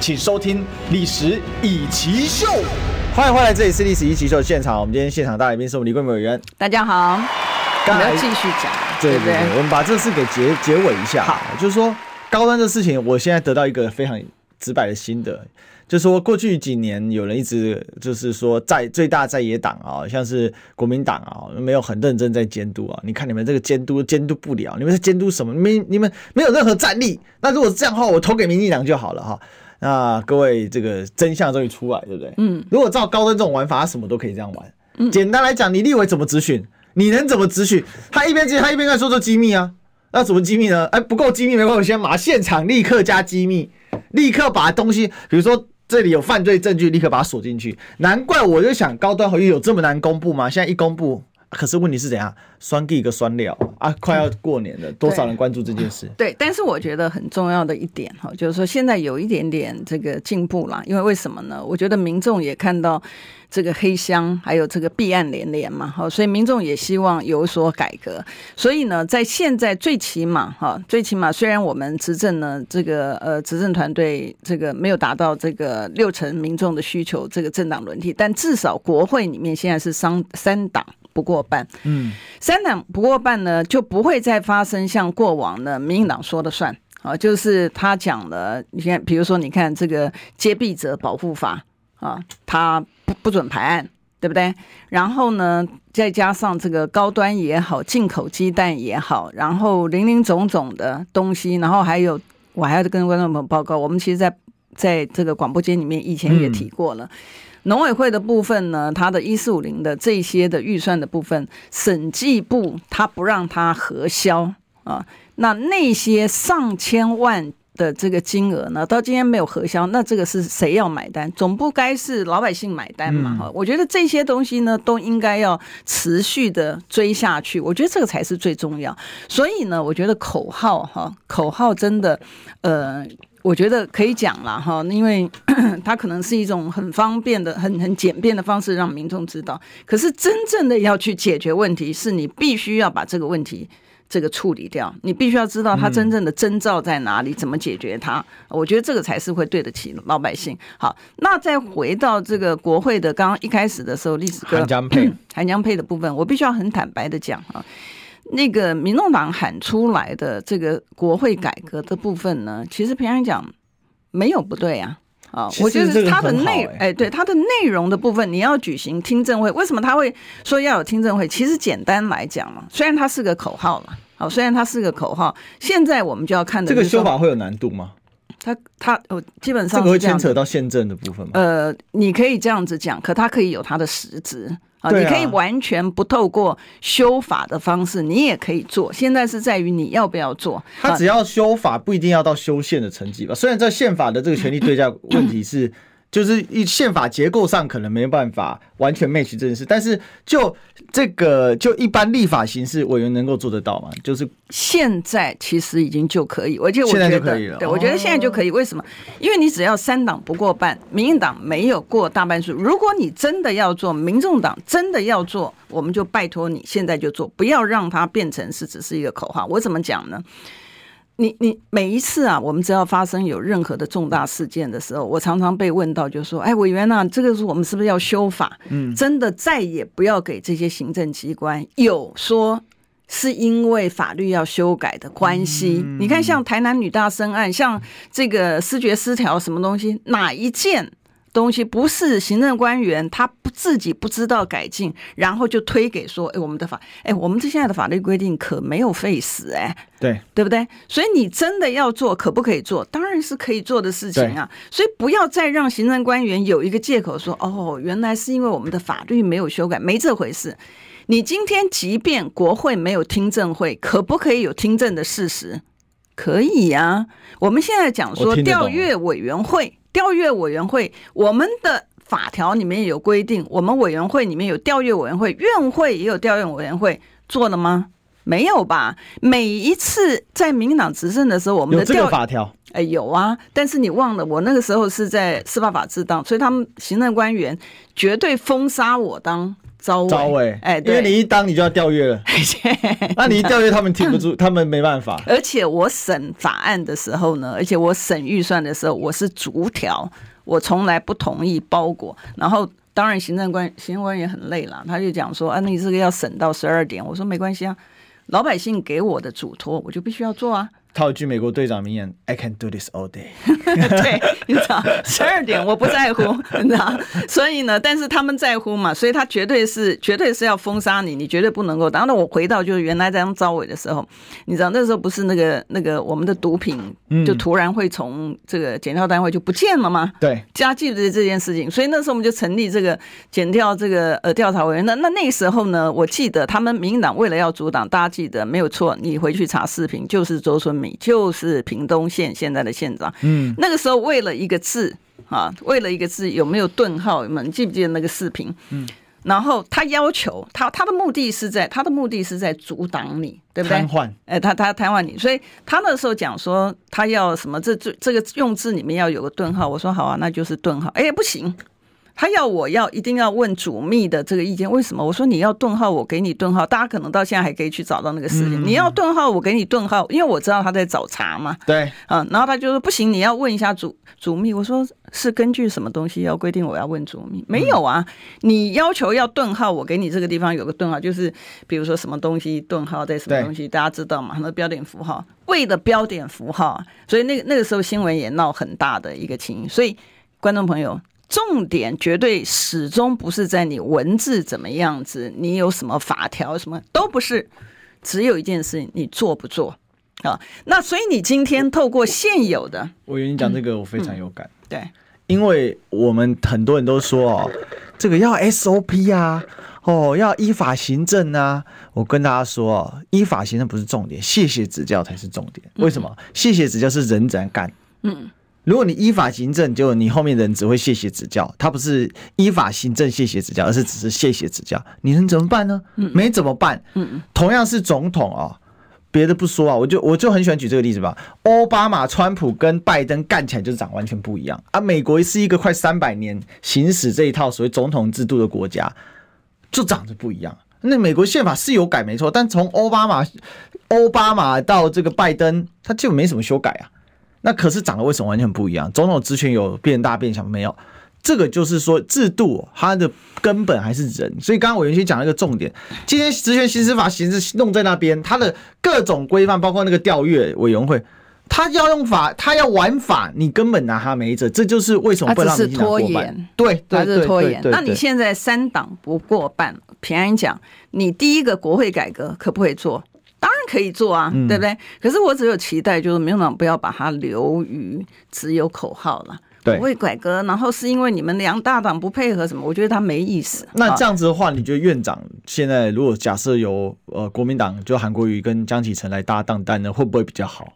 请收听《历史以奇秀》。欢迎回来，这里是《历史以奇秀》现场。我们今天现场大来宾是我们李桂美委员。大家好，刚要继续讲，对对对，我们把这事给结结尾一下。好，就是说高端的事情，我现在得到一个非常直白的心得。就是说，过去几年有人一直就是说，在最大在野党啊，像是国民党啊，没有很认真在监督啊。你看你们这个监督监督不了，你们在监督什么？你们你们没有任何战力。那如果是这样的话，我投给民进党就好了哈。那各位，这个真相终于出来，对不对？嗯。如果照高端这种玩法，他什么都可以这样玩。嗯。简单来讲，你立委怎么质询？你能怎么质询？他一边质询，他一边在说说机密啊。那怎么机密呢？哎，不够机密没关系，先马现场立刻加机密，立刻把东西，比如说。这里有犯罪证据，立刻把它锁进去。难怪我就想，高端合约有这么难公布吗？现在一公布，可是问题是怎样？酸给一个酸料啊！快要过年了，多少人关注这件事？对，但是我觉得很重要的一点哈，就是说现在有一点点这个进步了，因为为什么呢？我觉得民众也看到。这个黑箱还有这个弊案连连嘛，哈，所以民众也希望有所改革。所以呢，在现在最起码哈，最起码虽然我们执政呢，这个呃执政团队这个没有达到这个六成民众的需求，这个政党轮替，但至少国会里面现在是三三党不过半，嗯，三党不过半呢，就不会再发生像过往的民进党说了算啊，就是他讲的，你看，比如说你看这个揭弊者保护法啊，他。不不准排案，对不对？然后呢，再加上这个高端也好，进口鸡蛋也好，然后林林总总的东西，然后还有，我还要跟观众朋友报告，我们其实在在这个广播间里面以前也提过了，嗯、农委会的部分呢，它的一四五零的这些的预算的部分，审计部他不让它核销啊，那那些上千万。的这个金额呢，到今天没有核销，那这个是谁要买单？总不该是老百姓买单嘛？哈、嗯，我觉得这些东西呢，都应该要持续的追下去。我觉得这个才是最重要。所以呢，我觉得口号哈，口号真的，呃，我觉得可以讲了哈，因为 (coughs) 它可能是一种很方便的、很很简便的方式，让民众知道。可是真正的要去解决问题，是你必须要把这个问题。这个处理掉，你必须要知道它真正的征兆在哪里，嗯、怎么解决它。我觉得这个才是会对得起老百姓。好，那再回到这个国会的刚刚一开始的时候，历史哥韩江配 (coughs) 韩江配的部分，我必须要很坦白的讲啊，那个民众党喊出来的这个国会改革的部分呢，其实平常讲没有不对啊。啊，我觉得它的内哎，对它的内容的部分，你要举行听证会，为什么他会说要有听证会？其实简单来讲嘛，虽然它是个口号嘛，好，虽然它是个口号，现在我们就要看的这个修法会有难度吗？它它哦，基本上这个会牵扯到宪政的部分吗？呃，你可以这样子讲，可它可以有它的实质。啊，你可以完全不透过修法的方式，你也可以做。现在是在于你要不要做。他只要修法，不一定要到修宪的层级吧？虽然在宪法的这个权力对价 (laughs) 问题是。就是一宪法结构上可能没办法完全 match 这件事，但是就这个就一般立法形式委员能够做得到吗？就是现在其实已经就可以，而且我觉得现在就可以了。对，我觉得现在就可以。为什么？因为你只要三党不过半，民进党没有过大半数。如果你真的要做，民众党真的要做，我们就拜托你现在就做，不要让它变成是只是一个口号。我怎么讲呢？你你每一次啊，我们只要发生有任何的重大事件的时候，我常常被问到，就说，哎，委员呐，这个是我们是不是要修法？嗯，真的再也不要给这些行政机关有说是因为法律要修改的关系。你看，像台南女大生案，像这个视觉失调什么东西，哪一件？东西不是行政官员，他不自己不知道改进，然后就推给说，哎，我们的法，哎，我们这现在的法律规定可没有废死，哎，对，对不对？所以你真的要做，可不可以做？当然是可以做的事情啊。所以不要再让行政官员有一个借口说，哦，原来是因为我们的法律没有修改，没这回事。你今天即便国会没有听证会，可不可以有听证的事实？可以呀。我们现在讲说调阅委员会。调阅委员会，我们的法条里面有规定，我们委员会里面有调阅委员会，院会也有调阅委员会，做了吗？没有吧？每一次在民进党执政的时候，我们的调法条，哎，有啊。但是你忘了，我那个时候是在司法法制当，所以他们行政官员绝对封杀我当召委，召委，哎，因为你一当你就要调阅了，(laughs) 那你一调阅他们挺不住，(laughs) 他们没办法。而且我审法案的时候呢，而且我审预算的时候，我是逐条，我从来不同意包裹。然后当然行政官行政官也很累了，他就讲说啊，你这个要审到十二点，我说没关系啊，老百姓给我的嘱托，我就必须要做啊。套一句美国队长名言：“I can do this all day。(laughs) ”对，你知道，十二点我不在乎，你知道，所以呢，但是他们在乎嘛，所以他绝对是绝对是要封杀你，你绝对不能够。当然，我回到就是原来在当招委的时候，你知道那时候不是那个那个我们的毒品就突然会从这个检调单位就不见了吗？对，加记得这件事情，所以那时候我们就成立这个检调这个呃调查委员。那那那时候呢，我记得他们民进党为了要阻挡，大家记得没有错，你回去查视频，就是周春米。就是屏东县现在的县长，嗯，那个时候为了一个字啊，为了一个字有没有顿号？有没有？你记不记得那个视频？嗯，然后他要求他他的目的是在他的目的是在阻挡你，对不对？瘫痪，哎，他他瘫痪你，所以他那时候讲说他要什么？这这这个用字里面要有个顿号。我说好啊，那就是顿号。哎，不行。他要我要一定要问主秘的这个意见，为什么？我说你要顿号，我给你顿号。大家可能到现在还可以去找到那个视频。你要顿号，我给你顿号，因为我知道他在找茬嘛。对，嗯，然后他就说不行，你要问一下主主秘。我说是根据什么东西要规定我要问主秘？没有啊，你要求要顿号，我给你这个地方有个顿号，就是比如说什么东西顿号在什么东西，大家知道嘛？那标点符号，为了标点符号，所以那个那个时候新闻也闹很大的一个情。所以观众朋友。重点绝对始终不是在你文字怎么样子，你有什么法条，什么都不是，只有一件事情，你做不做啊？那所以你今天透过现有的，我跟你讲这个，我非常有感。嗯嗯、对，因为我们很多人都说哦，这个要 SOP 啊，哦，要依法行政啊。我跟大家说哦，依法行政不是重点，谢谢指教才是重点。为什么？嗯、谢谢指教是人怎样干？嗯。如果你依法行政，就你后面的人只会谢谢指教，他不是依法行政谢谢指教，而是只是谢谢指教，你能怎么办呢？没怎么办。同样是总统啊，别的不说啊，我就我就很喜欢举这个例子吧。奥巴马、川普跟拜登干起来就是长完全不一样啊。美国是一个快三百年行使这一套所谓总统制度的国家，就长得不一样。那美国宪法是有改没错，但从奥巴马、奥巴马到这个拜登，他就没什么修改啊。那可是长得为什么完全不一样？总统职权有变大变小没有？这个就是说制度它的根本还是人。所以刚刚我原先讲了一个重点，今天职权行使法形式弄在那边，它的各种规范，包括那个调阅委员会，他要用法，他要玩法，你根本拿他没辙。这就是为什么不让民进党过半？对，还是拖延。那你现在三党不过半，平安讲，你第一个国会改革可不可以做？当然可以做啊，嗯、对不对？可是我只有期待，就是民进党不要把它流于只有口号了。不，会改革，然后是因为你们两大党不配合什么？我觉得他没意思。那这样子的话，你觉得院长现在如果假设由呃国民党就韩国瑜跟江启臣来搭档担任，会不会比较好？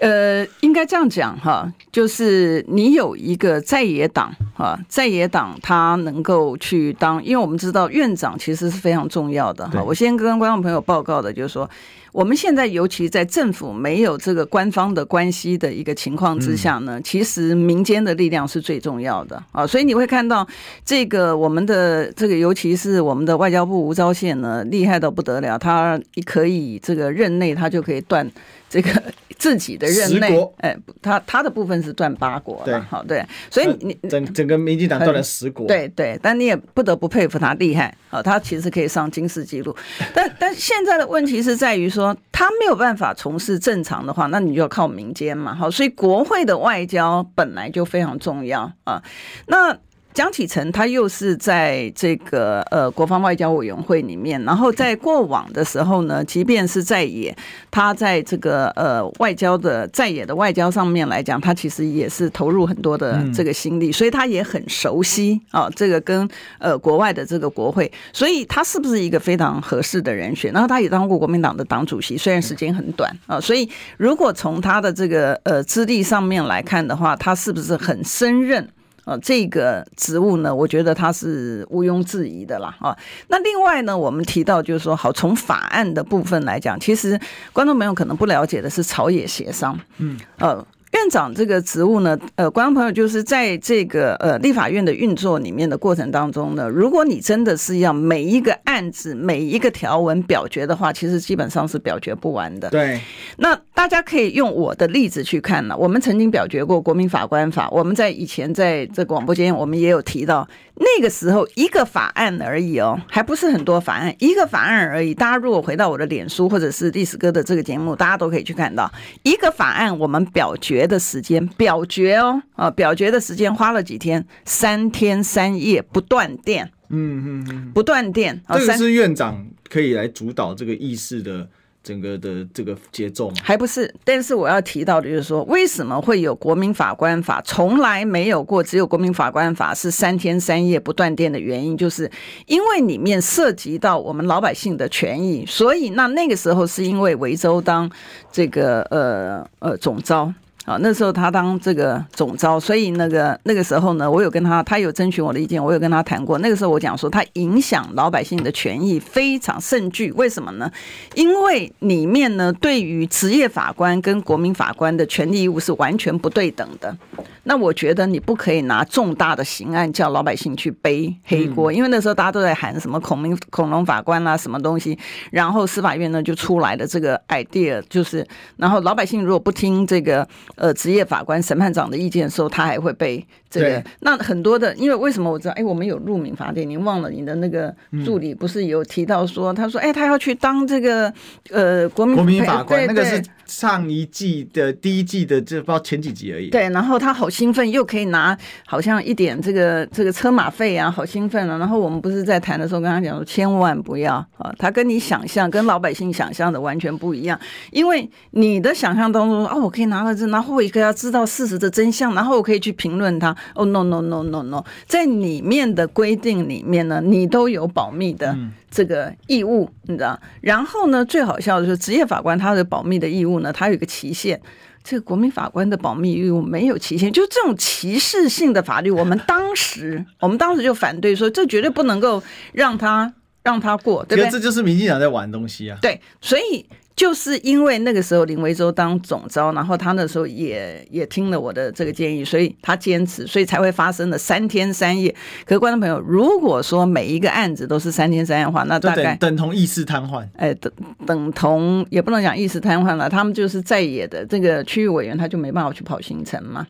呃，应该这样讲哈，就是你有一个在野党哈，在野党他能够去当，因为我们知道院长其实是非常重要的哈。我先跟观众朋友报告的就是说。我们现在尤其在政府没有这个官方的关系的一个情况之下呢，其实民间的力量是最重要的啊，所以你会看到这个我们的这个，尤其是我们的外交部吴钊燮呢，厉害到不得了，他可以这个任内他就可以断。这个 (laughs) 自己的任内，哎，他他的部分是断八国，对，好对，所以你整整个民进党断了十国，对对，但你也不得不佩服他厉害，好，他其实可以上金氏纪录，但但现在的问题是在于说，他没有办法从事正常的话，那你就要靠民间嘛，好，所以国会的外交本来就非常重要啊，那。江启臣他又是在这个呃国防外交委员会里面，然后在过往的时候呢，即便是在野，他在这个呃外交的在野的外交上面来讲，他其实也是投入很多的这个心力，所以他也很熟悉啊这个跟呃国外的这个国会，所以他是不是一个非常合适的人选？然后他也当过国民党的党主席，虽然时间很短啊，所以如果从他的这个呃资历上面来看的话，他是不是很胜任？啊，这个职务呢，我觉得他是毋庸置疑的啦。啊，那另外呢，我们提到就是说，好，从法案的部分来讲，其实观众朋友可能不了解的是朝野协商。嗯，呃，院长这个职务呢，呃，观众朋友就是在这个呃立法院的运作里面的过程当中呢，如果你真的是要每一个案子每一个条文表决的话，其实基本上是表决不完的。对，那大家可以用我的例子去看了。我们曾经表决过国民法官法，我们在以前在这广播间我们也有提到，那个时候一个法案而已哦，还不是很多法案，一个法案而已。大家如果回到我的脸书或者是历史哥的这个节目，大家都可以去看到一个法案，我们表决的时间，表决哦，啊，表决的时间花了几天？三天三夜不断电，嗯嗯嗯，不断电。这个是院长可以来主导这个议事的。整个的这个节奏还不是，但是我要提到的就是说，为什么会有国民法官法？从来没有过，只有国民法官法是三天三夜不断电的原因，就是因为里面涉及到我们老百姓的权益，所以那那个时候是因为维州当这个呃呃总招。好，那时候他当这个总招，所以那个那个时候呢，我有跟他，他有征询我的意见，我有跟他谈过。那个时候我讲说，他影响老百姓的权益非常甚巨，为什么呢？因为里面呢，对于职业法官跟国民法官的权利义务是完全不对等的。那我觉得你不可以拿重大的刑案叫老百姓去背黑锅，因为那时候大家都在喊什么孔明恐龙法官啦、啊，什么东西，然后司法院呢就出来的这个 idea 就是，然后老百姓如果不听这个。呃，职业法官审判长的意见的时候，他还会被这个。那很多的，因为为什么我知道？哎，我们有入民法典，您忘了你的那个助理不是有提到说，他说，哎，他要去当这个呃国民国民法官，那个是上一季的第一季的，这不知道前几集而已。对，然后他好兴奋，又可以拿好像一点这个这个车马费啊，好兴奋啊。然后我们不是在谈的时候跟他讲说，千万不要啊，他跟你想象跟老百姓想象的完全不一样，因为你的想象当中啊，我可以拿了这拿。然后我一个要知道事实的真相，然后我可以去评论他。哦、oh,，no no no no no，在里面的规定里面呢，你都有保密的这个义务，嗯、你知道？然后呢，最好笑的是职业法官他的保密的义务呢，他有一个期限。这个国民法官的保密义务没有期限，就这种歧视性的法律，我们当时 (laughs) 我们当时就反对说，这绝对不能够让他让他过，对不对？这就是民进党在玩的东西啊。对，所以。就是因为那个时候林维洲当总招，然后他那时候也也听了我的这个建议，所以他坚持，所以才会发生了三天三夜。可是观众朋友，如果说每一个案子都是三天三夜的话，那大概等，等同意识瘫痪。哎，等等同也不能讲意识瘫痪了，他们就是在野的这个区域委员，他就没办法去跑行程嘛。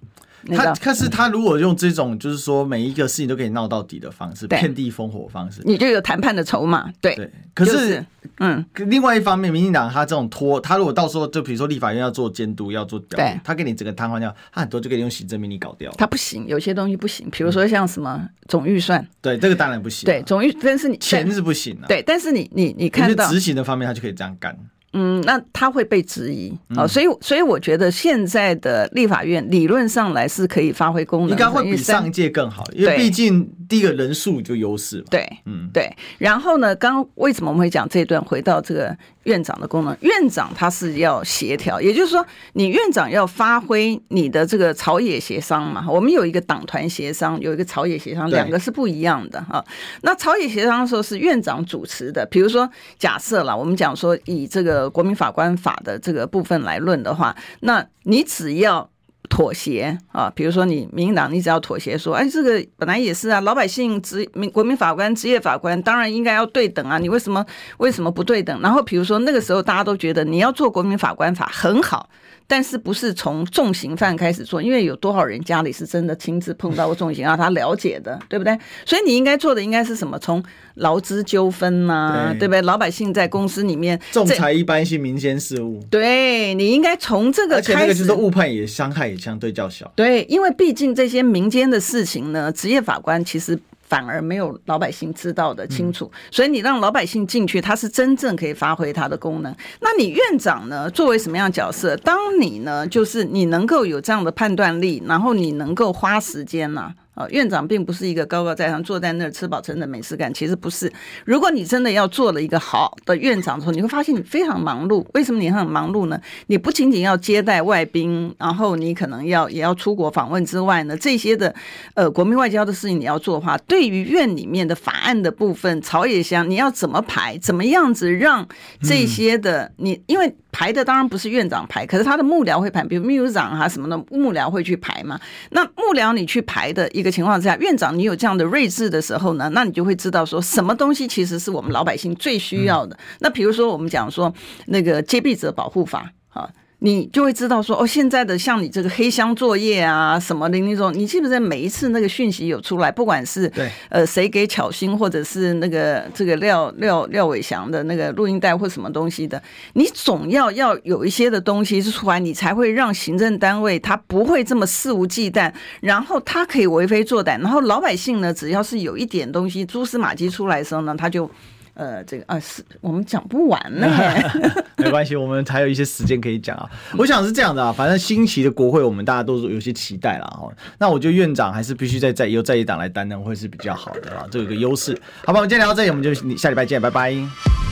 他，可是他如果用这种就是说每一个事情都可以闹到底的方式，遍地烽火方式，你就有谈判的筹码。对，对。可是，就是、嗯，另外一方面，民进党他这种拖，他如果到时候就比如说立法院要做监督，要做调，对，他给你整个瘫痪掉，他很多就给你用行政命令搞掉。他不行，有些东西不行，比如说像什么总预算，对，这个当然不行。对，总预，但是你钱是不行啊。对，但是你你你看到执行的方面，他就可以这样干。嗯，那他会被质疑啊、嗯，所以所以我觉得现在的立法院理论上来是可以发挥功能，应该会比上一届更好，因为毕竟第一个人数就优势嘛。对，嗯，对。然后呢，刚为什么我们会讲这一段？回到这个。院长的功能，院长他是要协调，也就是说，你院长要发挥你的这个朝野协商嘛。我们有一个党团协商，有一个朝野协商，两个是不一样的哈。那朝野协商的时候是院长主持的，比如说假设了，我们讲说以这个国民法官法的这个部分来论的话，那你只要。妥协啊，比如说你民进党，你只要妥协说，哎，这个本来也是啊，老百姓职民国民法官、职业法官当然应该要对等啊，你为什么为什么不对等？然后比如说那个时候大家都觉得你要做国民法官法很好。但是不是从重刑犯开始做？因为有多少人家里是真的亲自碰到过重刑啊？他了解的，对不对？所以你应该做的应该是什么？从劳资纠纷呐，对不对？老百姓在公司里面仲裁一般性民间事务，对，你应该从这个开始。而且那个就是误判也伤害也相对较小。对，因为毕竟这些民间的事情呢，职业法官其实。反而没有老百姓知道的清楚，所以你让老百姓进去，他是真正可以发挥他的功能。那你院长呢？作为什么样的角色？当你呢，就是你能够有这样的判断力，然后你能够花时间呢？啊，院长并不是一个高高在上坐在那儿吃饱撑的没事干，其实不是。如果你真的要做了一个好的院长之后，你会发现你非常忙碌。为什么你很忙碌呢？你不仅仅要接待外宾，然后你可能要也要出国访问之外呢，这些的呃国民外交的事情你要做的话，对于院里面的法案的部分，朝野乡你要怎么排，怎么样子让这些的你，因为。排的当然不是院长排，可是他的幕僚会排，比如秘书长啊什么的幕僚会去排嘛。那幕僚你去排的一个情况之下，院长你有这样的睿智的时候呢，那你就会知道说什么东西其实是我们老百姓最需要的。嗯、那比如说我们讲说那个揭弊者保护法啊。你就会知道说哦，现在的像你这个黑箱作业啊什么的那种，你记不记得每一次那个讯息有出来，不管是对呃谁给巧心，或者是那个这个廖廖廖伟翔的那个录音带或什么东西的，你总要要有一些的东西出来，你才会让行政单位他不会这么肆无忌惮，然后他可以为非作歹，然后老百姓呢，只要是有一点东西蛛丝马迹出来的时候呢，他就。呃，这个啊，是我们讲不完呢。(laughs) 没关系，我们还有一些时间可以讲啊。(laughs) 我想是这样的啊，反正新奇的国会，我们大家都有些期待了哈。那我觉得院长还是必须在在由在野党来担任会是比较好的啊，这有个优势。好吧，我们今天聊到这里，我们就下礼拜见，拜拜。